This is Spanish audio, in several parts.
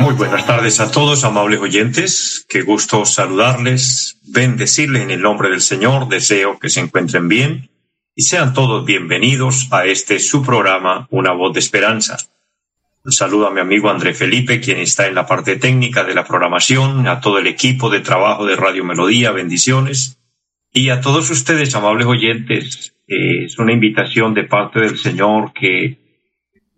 muy buenas tardes a todos, amables oyentes. Qué gusto saludarles, bendecirles en el nombre del Señor. Deseo que se encuentren bien y sean todos bienvenidos a este su programa, Una voz de esperanza. Saludo a mi amigo André Felipe, quien está en la parte técnica de la programación, a todo el equipo de trabajo de Radio Melodía, bendiciones. Y a todos ustedes, amables oyentes, es una invitación de parte del Señor que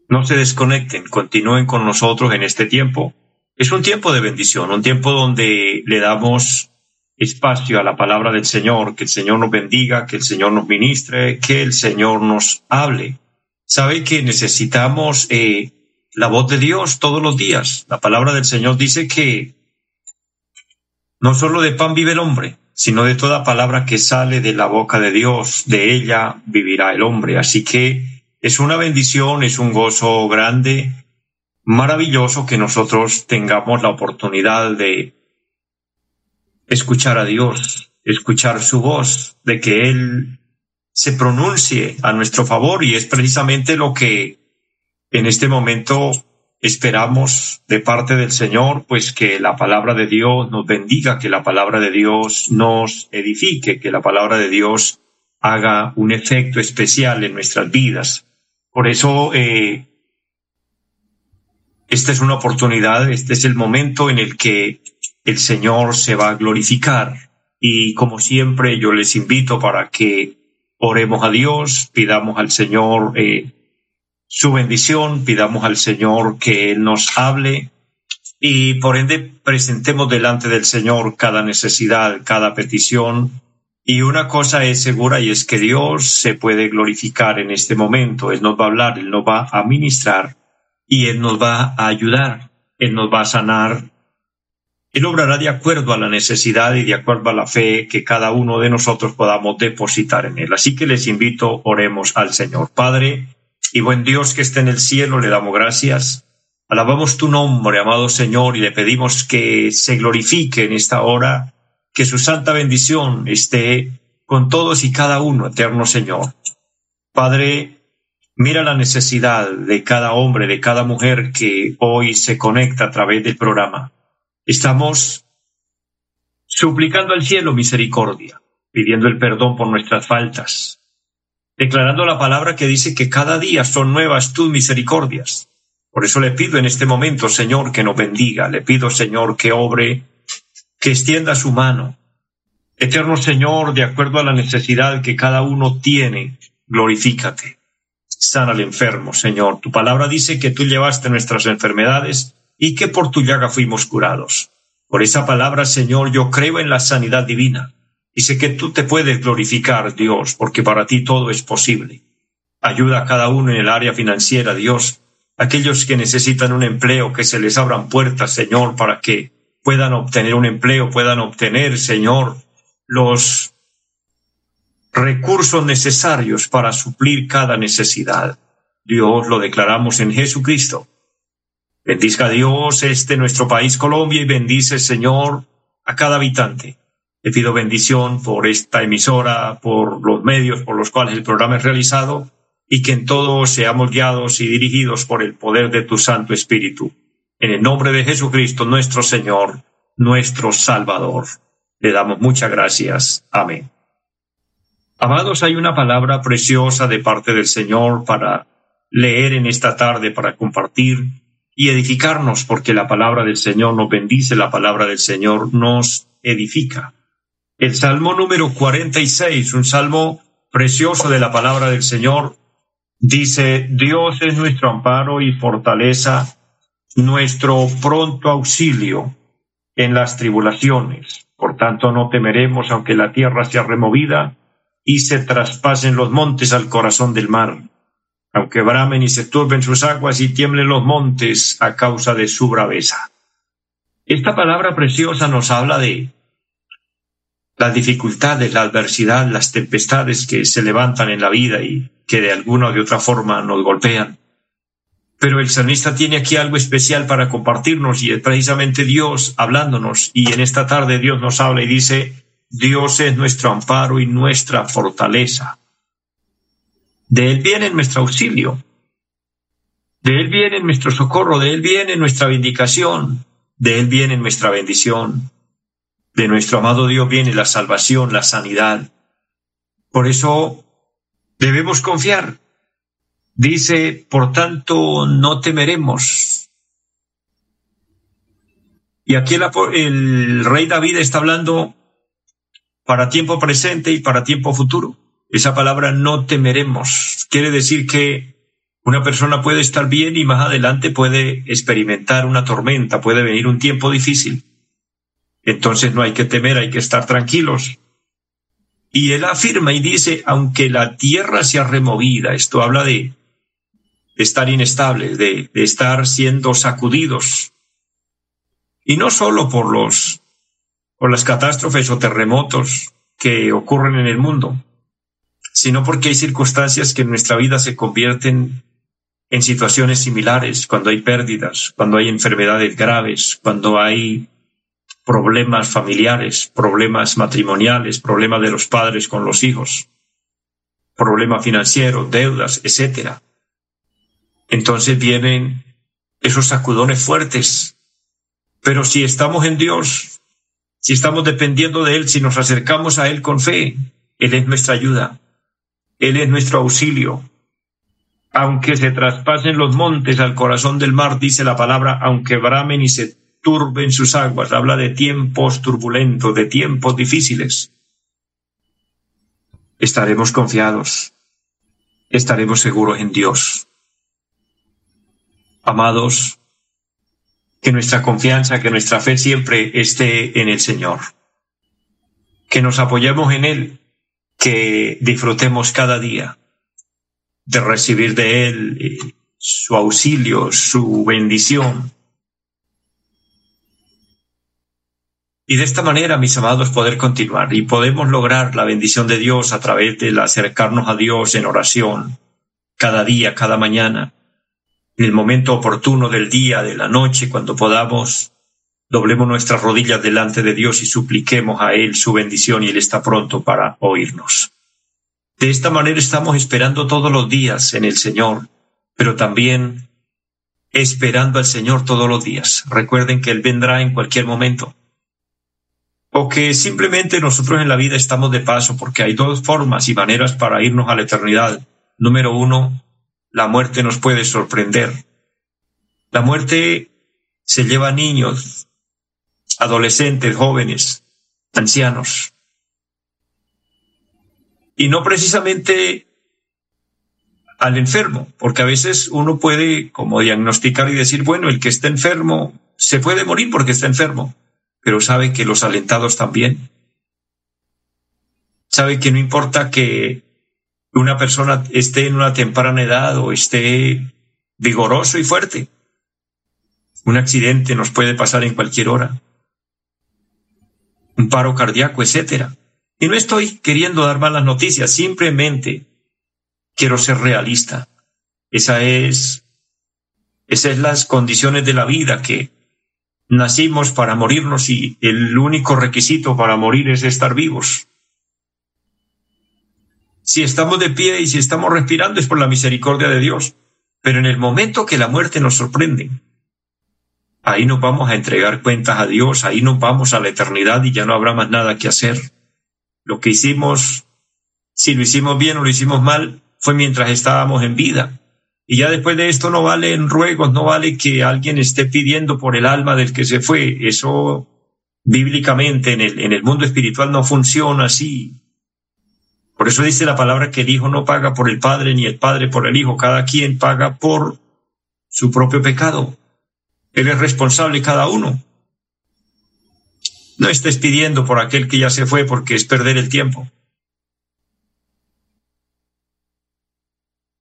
no se desconecten, continúen con nosotros en este tiempo. Es un tiempo de bendición, un tiempo donde le damos espacio a la palabra del Señor, que el Señor nos bendiga, que el Señor nos ministre, que el Señor nos hable. Sabe que necesitamos eh, la voz de Dios todos los días. La palabra del Señor dice que no solo de pan vive el hombre, sino de toda palabra que sale de la boca de Dios, de ella vivirá el hombre. Así que es una bendición, es un gozo grande, maravilloso que nosotros tengamos la oportunidad de escuchar a Dios, escuchar su voz, de que Él se pronuncie a nuestro favor y es precisamente lo que en este momento esperamos de parte del Señor, pues que la palabra de Dios nos bendiga, que la palabra de Dios nos edifique, que la palabra de Dios haga un efecto especial en nuestras vidas. Por eso, eh, esta es una oportunidad, este es el momento en el que el Señor se va a glorificar. Y como siempre, yo les invito para que oremos a Dios, pidamos al Señor eh, su bendición, pidamos al Señor que Él nos hable y por ende presentemos delante del Señor cada necesidad, cada petición y una cosa es segura y es que Dios se puede glorificar en este momento. Él nos va a hablar, Él nos va a ministrar y Él nos va a ayudar, Él nos va a sanar. Él obrará de acuerdo a la necesidad y de acuerdo a la fe que cada uno de nosotros podamos depositar en Él. Así que les invito, oremos al Señor. Padre y buen Dios que esté en el cielo, le damos gracias. Alabamos tu nombre, amado Señor, y le pedimos que se glorifique en esta hora que su santa bendición esté con todos y cada uno, eterno Señor. Padre, mira la necesidad de cada hombre, de cada mujer que hoy se conecta a través del programa. Estamos suplicando al cielo misericordia, pidiendo el perdón por nuestras faltas, declarando la palabra que dice que cada día son nuevas tus misericordias. Por eso le pido en este momento, Señor, que nos bendiga, le pido, Señor, que obre que extienda su mano. Eterno Señor, de acuerdo a la necesidad que cada uno tiene, glorifícate. Sana al enfermo, Señor. Tu palabra dice que tú llevaste nuestras enfermedades y que por tu llaga fuimos curados. Por esa palabra, Señor, yo creo en la sanidad divina sé que tú te puedes glorificar, Dios, porque para ti todo es posible. Ayuda a cada uno en el área financiera, Dios, aquellos que necesitan un empleo, que se les abran puertas, Señor, para que puedan obtener un empleo, puedan obtener, Señor, los recursos necesarios para suplir cada necesidad. Dios lo declaramos en Jesucristo. Bendizca Dios este nuestro país Colombia y bendice, Señor, a cada habitante. Le pido bendición por esta emisora, por los medios por los cuales el programa es realizado y que en todo seamos guiados y dirigidos por el poder de tu Santo Espíritu. En el nombre de Jesucristo, nuestro Señor, nuestro Salvador. Le damos muchas gracias. Amén. Amados, hay una palabra preciosa de parte del Señor para leer en esta tarde, para compartir y edificarnos, porque la palabra del Señor nos bendice, la palabra del Señor nos edifica. El Salmo número 46, un salmo precioso de la palabra del Señor, dice, Dios es nuestro amparo y fortaleza, nuestro pronto auxilio en las tribulaciones. Por tanto, no temeremos aunque la tierra sea removida y se traspasen los montes al corazón del mar, aunque bramen y se turben sus aguas y tiemblen los montes a causa de su braveza. Esta palabra preciosa nos habla de las dificultades, la adversidad, las tempestades que se levantan en la vida y que de alguna o de otra forma nos golpean. Pero el salmista tiene aquí algo especial para compartirnos y es precisamente Dios hablándonos. Y en esta tarde Dios nos habla y dice, Dios es nuestro amparo y nuestra fortaleza. De Él viene nuestro auxilio. De Él viene nuestro socorro, de Él viene nuestra vindicación, de Él viene nuestra bendición. De nuestro amado Dios viene la salvación, la sanidad. Por eso debemos confiar. Dice, por tanto, no temeremos. Y aquí el, el, rey David está hablando para tiempo presente y para tiempo futuro. Esa palabra no temeremos quiere decir que una persona puede estar bien y más adelante puede experimentar una tormenta, puede venir un tiempo difícil. Entonces no hay que temer, hay que estar tranquilos. Y él afirma y dice, aunque la tierra sea removida, esto habla de, estar inestable, de, de estar siendo sacudidos. Y no solo por los, por las catástrofes o terremotos que ocurren en el mundo, sino porque hay circunstancias que en nuestra vida se convierten en situaciones similares, cuando hay pérdidas, cuando hay enfermedades graves, cuando hay problemas familiares, problemas matrimoniales, problemas de los padres con los hijos, problemas financieros, deudas, etc. Entonces vienen esos sacudones fuertes. Pero si estamos en Dios, si estamos dependiendo de Él, si nos acercamos a Él con fe, Él es nuestra ayuda, Él es nuestro auxilio, aunque se traspasen los montes al corazón del mar, dice la palabra, aunque bramen y se turben sus aguas, habla de tiempos turbulentos, de tiempos difíciles. Estaremos confiados, estaremos seguros en Dios. Amados, que nuestra confianza, que nuestra fe siempre esté en el Señor. Que nos apoyemos en Él, que disfrutemos cada día de recibir de Él eh, su auxilio, su bendición. Y de esta manera, mis amados, poder continuar y podemos lograr la bendición de Dios a través de acercarnos a Dios en oración, cada día, cada mañana, en el momento oportuno del día, de la noche, cuando podamos, doblemos nuestras rodillas delante de Dios y supliquemos a Él su bendición y Él está pronto para oírnos. De esta manera estamos esperando todos los días en el Señor, pero también esperando al Señor todos los días. Recuerden que Él vendrá en cualquier momento. O que simplemente nosotros en la vida estamos de paso, porque hay dos formas y maneras para irnos a la eternidad. Número uno, la muerte nos puede sorprender. La muerte se lleva a niños, adolescentes, jóvenes, ancianos y no precisamente al enfermo, porque a veces uno puede como diagnosticar y decir, bueno, el que está enfermo se puede morir porque está enfermo, pero sabe que los alentados también. Sabe que no importa que una persona esté en una temprana edad o esté vigoroso y fuerte. Un accidente nos puede pasar en cualquier hora. Un paro cardíaco, etcétera. Y no estoy queriendo dar malas noticias, simplemente quiero ser realista. Esa es, esas es las condiciones de la vida que nacimos para morirnos y el único requisito para morir es estar vivos. Si estamos de pie y si estamos respirando es por la misericordia de Dios, pero en el momento que la muerte nos sorprende, ahí nos vamos a entregar cuentas a Dios, ahí nos vamos a la eternidad y ya no habrá más nada que hacer lo que hicimos, si lo hicimos bien o lo hicimos mal, fue mientras estábamos en vida. Y ya después de esto no vale en ruegos, no vale que alguien esté pidiendo por el alma del que se fue. Eso bíblicamente en el, en el mundo espiritual no funciona así. Por eso dice la palabra que el Hijo no paga por el Padre ni el Padre por el Hijo. Cada quien paga por su propio pecado. Él es responsable cada uno. No estés pidiendo por aquel que ya se fue porque es perder el tiempo.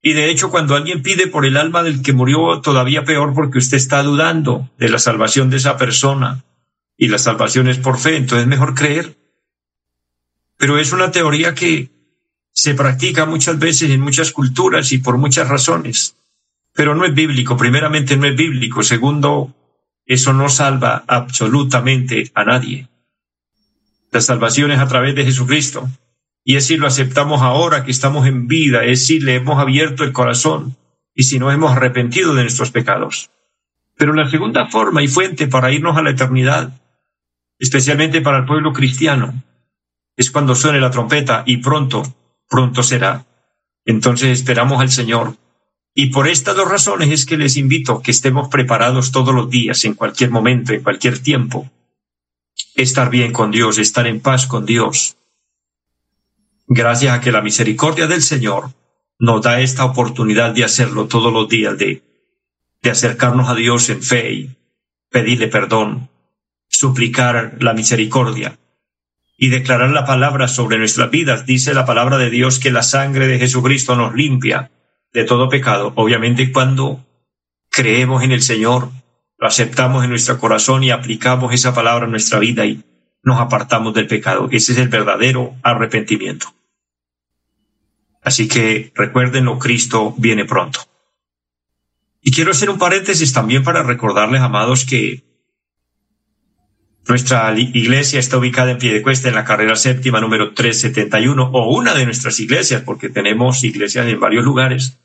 Y de hecho, cuando alguien pide por el alma del que murió, todavía peor porque usted está dudando de la salvación de esa persona. Y la salvación es por fe, entonces es mejor creer. Pero es una teoría que se practica muchas veces en muchas culturas y por muchas razones. Pero no es bíblico. Primeramente, no es bíblico. Segundo, eso no salva absolutamente a nadie. La salvación es a través de Jesucristo. Y es si lo aceptamos ahora que estamos en vida, es si le hemos abierto el corazón y si nos hemos arrepentido de nuestros pecados. Pero la segunda forma y fuente para irnos a la eternidad, especialmente para el pueblo cristiano, es cuando suene la trompeta y pronto, pronto será. Entonces esperamos al Señor. Y por estas dos razones es que les invito que estemos preparados todos los días, en cualquier momento, en cualquier tiempo. Estar bien con Dios, estar en paz con Dios, gracias a que la misericordia del Señor nos da esta oportunidad de hacerlo todos los días, de, de acercarnos a Dios en fe y pedirle perdón, suplicar la misericordia y declarar la palabra sobre nuestras vidas. Dice la palabra de Dios que la sangre de Jesucristo nos limpia de todo pecado. Obviamente cuando creemos en el Señor, lo aceptamos en nuestro corazón y aplicamos esa palabra a nuestra vida y nos apartamos del pecado. Ese es el verdadero arrepentimiento. Así que recuérdenlo, Cristo viene pronto. Y quiero hacer un paréntesis también para recordarles, amados, que nuestra iglesia está ubicada en Piedecuesta, en la carrera séptima número 371, o una de nuestras iglesias, porque tenemos iglesias en varios lugares,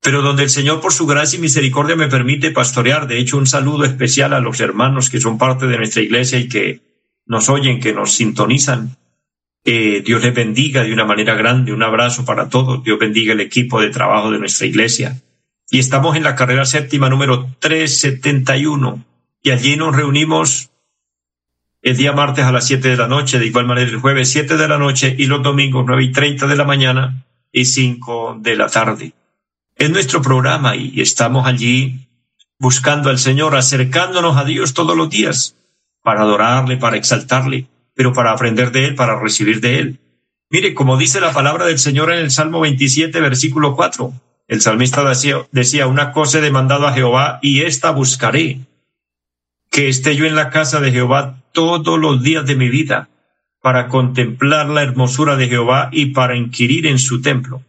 pero donde el Señor por su gracia y misericordia me permite pastorear. De hecho, un saludo especial a los hermanos que son parte de nuestra iglesia y que nos oyen, que nos sintonizan Dios les bendiga de una manera grande. Un abrazo para todos. Dios bendiga el equipo de trabajo de nuestra iglesia. Y estamos en la carrera séptima número 371. Y allí nos reunimos el día martes a las 7 de la noche, de igual manera el jueves 7 de la noche y los domingos 9 y 30 de la mañana y 5 de la tarde. Es nuestro programa y estamos allí buscando al Señor, acercándonos a Dios todos los días para adorarle, para exaltarle pero para aprender de Él, para recibir de Él. Mire, como dice la palabra del Señor en el Salmo 27, versículo 4, el salmista decía, decía, una cosa he demandado a Jehová y esta buscaré, que esté yo en la casa de Jehová todos los días de mi vida, para contemplar la hermosura de Jehová y para inquirir en su templo.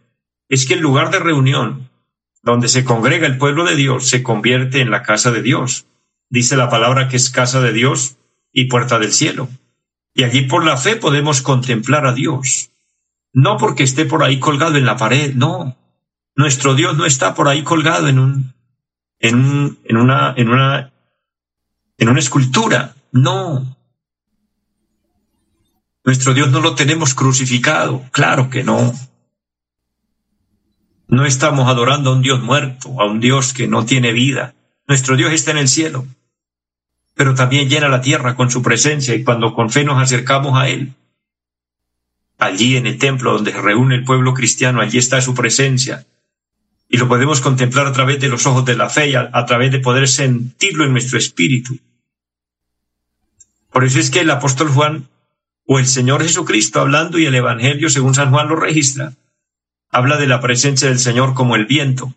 Es que el lugar de reunión, donde se congrega el pueblo de Dios, se convierte en la casa de Dios. Dice la palabra que es casa de Dios y puerta del cielo. Y allí por la fe podemos contemplar a Dios. No porque esté por ahí colgado en la pared, no. Nuestro Dios no está por ahí colgado en un, en, en una, en una, en una escultura. No. Nuestro Dios no lo tenemos crucificado. Claro que no. No estamos adorando a un Dios muerto, a un Dios que no tiene vida. Nuestro Dios está en el cielo pero también llena la tierra con su presencia y cuando con fe nos acercamos a Él, allí en el templo donde se reúne el pueblo cristiano, allí está su presencia. Y lo podemos contemplar a través de los ojos de la fe y a, a través de poder sentirlo en nuestro espíritu. Por eso es que el apóstol Juan o el Señor Jesucristo hablando y el Evangelio según San Juan lo registra, habla de la presencia del Señor como el viento.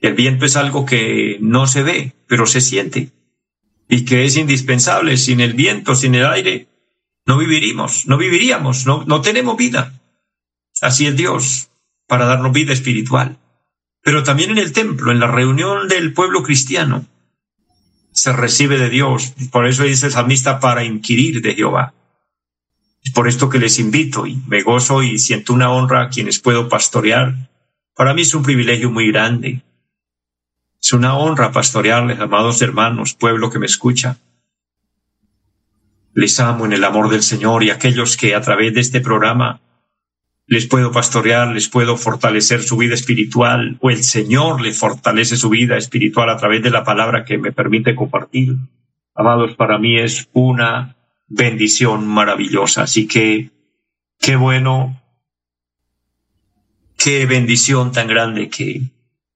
El viento es algo que no se ve, pero se siente y que es indispensable. Sin el viento, sin el aire, no viviríamos, no viviríamos, no, no tenemos vida. Así es Dios, para darnos vida espiritual. Pero también en el templo, en la reunión del pueblo cristiano, se recibe de Dios. Por eso dice el salmista, para inquirir de Jehová. Es por esto que les invito y me gozo y siento una honra a quienes puedo pastorear. Para mí es un privilegio muy grande es una honra pastorearles, amados hermanos, pueblo que me escucha. Les amo en el amor del Señor y aquellos que a través de este programa les puedo pastorear, les puedo fortalecer su vida espiritual o el Señor le fortalece su vida espiritual a través de la palabra que me permite compartir. Amados, para mí es una bendición maravillosa. Así que qué bueno, qué bendición tan grande que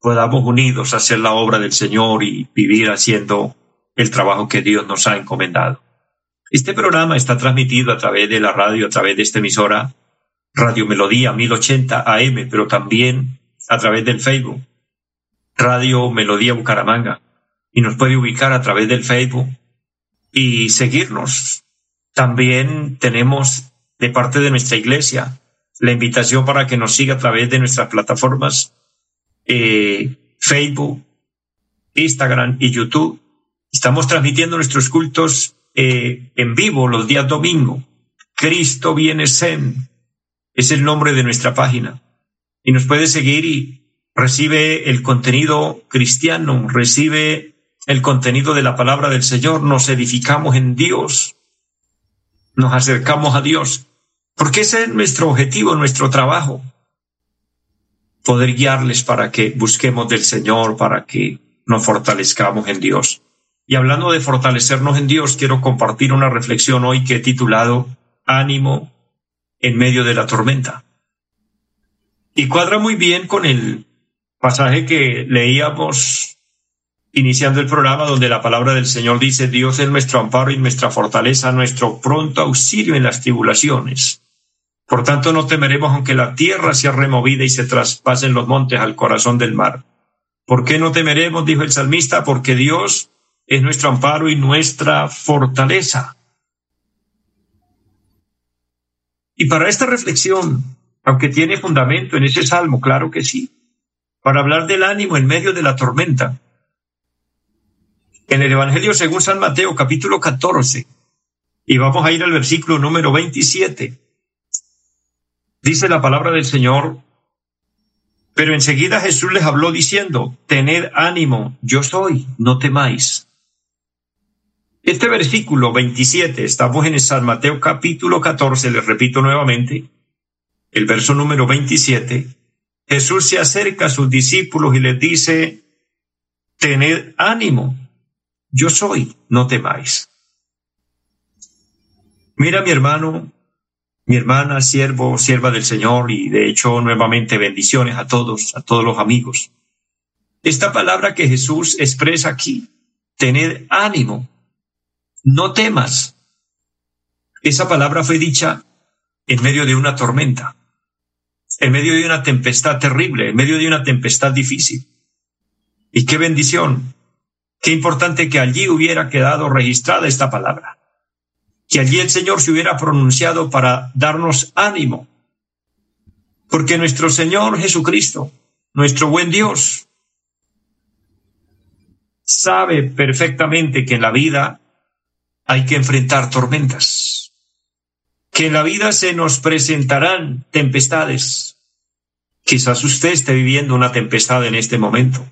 podamos unidos hacer la obra del Señor y vivir haciendo el trabajo que Dios nos ha encomendado. Este programa está transmitido a través de la radio, a través de esta emisora Radio Melodía 1080 AM, pero también a través del Facebook, Radio Melodía Bucaramanga, y nos puede ubicar a través del Facebook y seguirnos. También tenemos de parte de nuestra iglesia la invitación para que nos siga a través de nuestras plataformas eh, Facebook, Instagram y YouTube. Estamos transmitiendo nuestros cultos eh, en vivo los días domingo. Cristo viene Zen es el nombre de nuestra página. Y nos puede seguir y recibe el contenido cristiano, recibe el contenido de la palabra del Señor, nos edificamos en Dios, nos acercamos a Dios, porque ese es nuestro objetivo, nuestro trabajo, poder guiarles para que busquemos del Señor, para que nos fortalezcamos en Dios. Y hablando de fortalecernos en Dios, quiero compartir una reflexión hoy que he titulado Ánimo en medio de la tormenta. Y cuadra muy bien con el pasaje que leíamos iniciando el programa donde la palabra del Señor dice, Dios es nuestro amparo y nuestra fortaleza, nuestro pronto auxilio en las tribulaciones. Por tanto, no temeremos aunque la tierra sea removida y se traspasen los montes al corazón del mar. ¿Por qué no temeremos? dijo el salmista, porque Dios es nuestro amparo y nuestra fortaleza. Y para esta reflexión, aunque tiene fundamento en ese salmo, claro que sí, para hablar del ánimo en medio de la tormenta, en el Evangelio según San Mateo capítulo 14, y vamos a ir al versículo número 27, dice la palabra del Señor, pero enseguida Jesús les habló diciendo, tened ánimo, yo soy, no temáis. Este versículo 27, estamos en San Mateo capítulo 14, les repito nuevamente, el verso número 27, Jesús se acerca a sus discípulos y les dice, tened ánimo, yo soy, no temáis. Mira mi hermano, mi hermana, siervo, sierva del Señor, y de hecho nuevamente bendiciones a todos, a todos los amigos. Esta palabra que Jesús expresa aquí, tener ánimo, no temas. Esa palabra fue dicha en medio de una tormenta, en medio de una tempestad terrible, en medio de una tempestad difícil. Y qué bendición Qué importante que allí hubiera quedado registrada esta palabra, que allí el Señor se hubiera pronunciado para darnos ánimo, porque nuestro Señor Jesucristo, nuestro buen Dios, sabe perfectamente que en la vida hay que enfrentar tormentas, que en la vida se nos presentarán tempestades. Quizás usted esté viviendo una tempestad en este momento.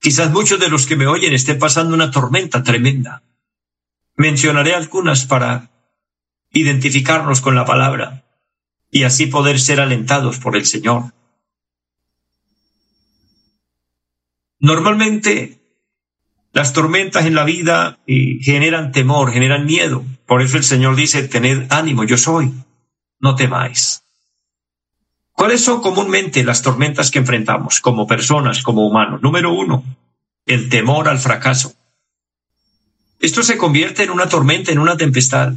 Quizás muchos de los que me oyen estén pasando una tormenta tremenda. Mencionaré algunas para identificarnos con la palabra y así poder ser alentados por el Señor. Normalmente las tormentas en la vida eh, generan temor, generan miedo. Por eso el Señor dice, tened ánimo, yo soy, no temáis. ¿Cuáles son comúnmente las tormentas que enfrentamos como personas, como humanos? Número uno, el temor al fracaso. Esto se convierte en una tormenta, en una tempestad.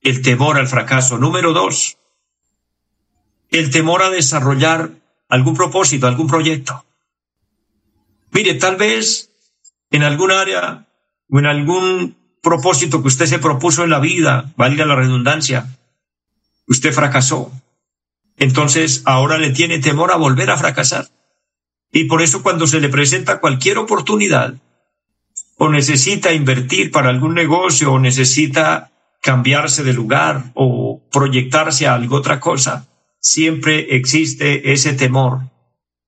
El temor al fracaso. Número dos, el temor a desarrollar algún propósito, algún proyecto. Mire, tal vez en algún área o en algún propósito que usted se propuso en la vida, valga la redundancia, usted fracasó. Entonces ahora le tiene temor a volver a fracasar. Y por eso cuando se le presenta cualquier oportunidad, o necesita invertir para algún negocio, o necesita cambiarse de lugar, o proyectarse a algo otra cosa, siempre existe ese temor,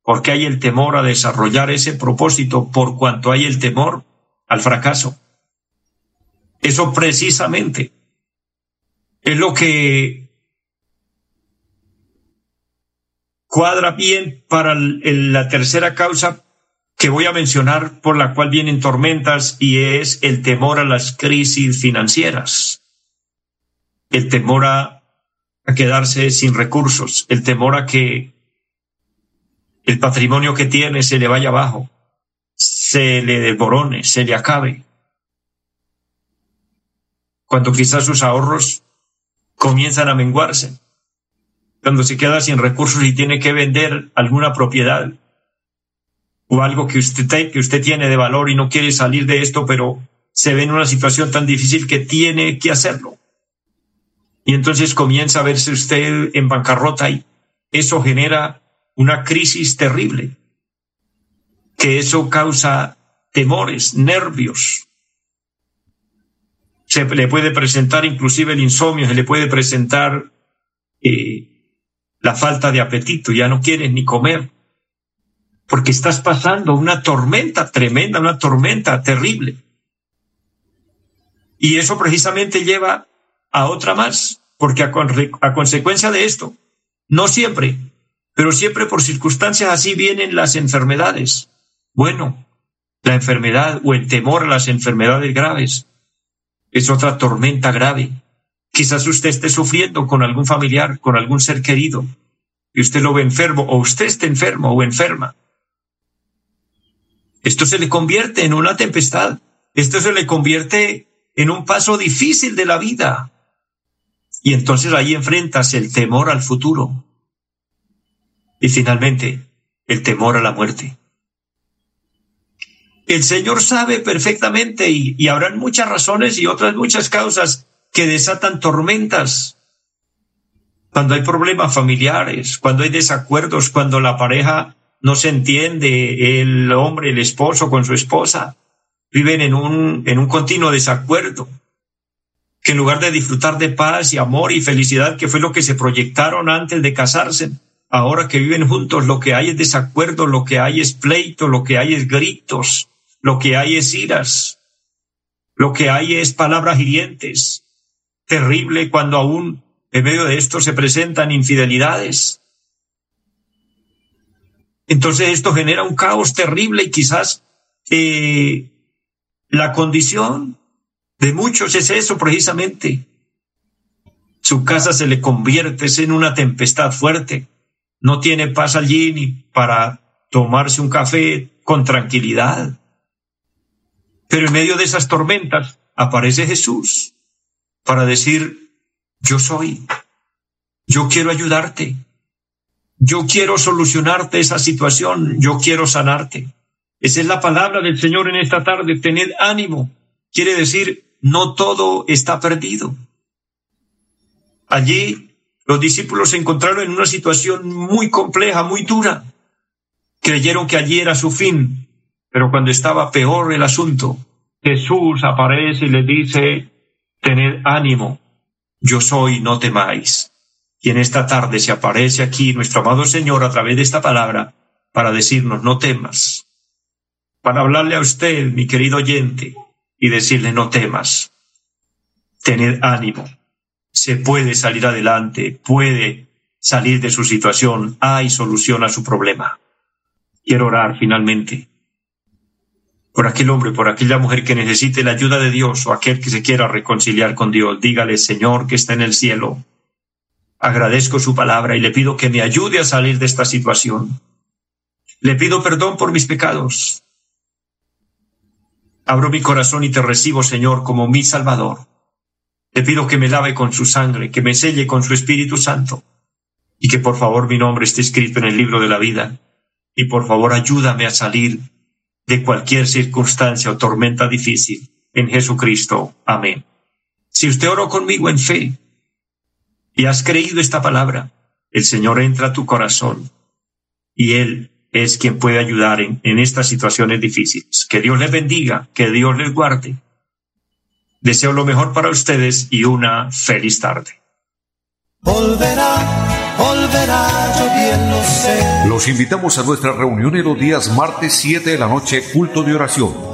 porque hay el temor a desarrollar ese propósito por cuanto hay el temor al fracaso. Eso precisamente es lo que cuadra bien para la tercera causa que voy a mencionar por la cual vienen tormentas y es el temor a las crisis financieras, el temor a, quedarse sin recursos, el temor a que el patrimonio que tiene se le vaya abajo, se le devorone, se le acabe. Cuando quizás sus ahorros comienzan a menguarse. Cuando se queda sin recursos y tiene que vender alguna propiedad o algo que usted, que usted tiene de valor y no quiere salir de esto, pero se ve en una situación tan difícil que tiene que hacerlo. Y entonces comienza a verse usted en bancarrota y eso genera una crisis terrible, que eso causa temores, nervios. Se le puede presentar inclusive el insomnio, se le puede presentar eh, la falta de apetito, ya no quieres ni comer, porque estás pasando una tormenta tremenda, una tormenta terrible. Y eso precisamente lleva a otra más, porque a, consecuencia de esto, no siempre, pero siempre por circunstancias así vienen las enfermedades. Bueno, la enfermedad o el temor a las enfermedades graves es otra tormenta grave. Quizás usted esté sufriendo con algún familiar, con algún ser querido, y usted lo ve enfermo, o usted esté enfermo o enferma. Esto se le convierte en una tempestad. Esto se le convierte en un paso difícil de la vida. Y entonces ahí enfrentas el temor al futuro. Y finalmente, el temor a la muerte. El Señor sabe perfectamente y, y habrán muchas razones y otras muchas causas que desatan tormentas. Cuando hay problemas familiares, cuando hay desacuerdos, cuando la pareja no se entiende, el hombre, el esposo con su esposa, viven en un, en un continuo desacuerdo, que en lugar de disfrutar de paz y amor y felicidad, que fue lo que se proyectaron antes de casarse, ahora que viven juntos, lo que hay es desacuerdo, lo que hay es pleito, lo que hay es gritos, lo que hay es iras, lo que hay es palabras hirientes. Terrible cuando aún en medio de esto se presentan infidelidades, entonces esto genera un caos terrible y quizás eh, la condición de muchos es eso precisamente. Su casa se le convierte en una tempestad fuerte. No tiene paz allí ni para tomarse un café con tranquilidad. Pero en medio de esas tormentas aparece Jesús para decir, yo soy, yo quiero ayudarte, yo quiero solucionarte esa situación, yo quiero sanarte. Esa es la palabra del Señor en esta tarde, tened ánimo. Quiere decir, no todo está perdido. Allí los discípulos se encontraron en una situación muy compleja, muy dura. Creyeron que allí era su fin, pero cuando estaba peor el asunto, Jesús aparece y le dice, tened ánimo, yo soy, no temáis. Y en esta tarde se aparece aquí nuestro amado Señor a través de esta palabra para decirnos, no temas, para hablarle a usted, mi querido oyente, y decirle, no temas, tened ánimo, se puede salir adelante, puede salir de su situación, hay solución a su problema. Quiero orar finalmente por aquel hombre, por aquella mujer que necesite la ayuda de Dios o aquel que se quiera reconciliar con Dios. Dígale, Señor, que está en el cielo Agradezco su palabra y le pido que me ayude a salir de esta situación. Le pido perdón por mis pecados. Abro mi corazón y te recibo, Señor, como mi Salvador. Le pido que me lave con su sangre, que me selle con su Espíritu Santo, y que por favor mi nombre esté escrito en el libro de la vida. Y por favor ayúdame a salir de cualquier circunstancia o tormenta difícil. En Jesucristo. Amén. Si usted oró conmigo en fe, y has creído esta palabra, el Señor entra a tu corazón y Él es quien puede ayudar en, estas situaciones difíciles. Que Dios les bendiga, que Dios les guarde. Deseo lo mejor para ustedes y una feliz tarde. Volverá, volverá, yo bien lo sé. Los invitamos a nuestra reunión en los días martes 7 de la noche, culto de oración